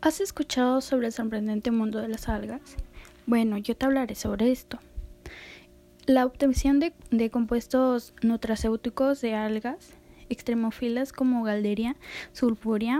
¿Has escuchado sobre el sorprendente mundo de las algas? Bueno, yo te hablaré sobre esto. La obtención de, compuestos nutracéuticos de algas extremofilas como Galderia sulfurea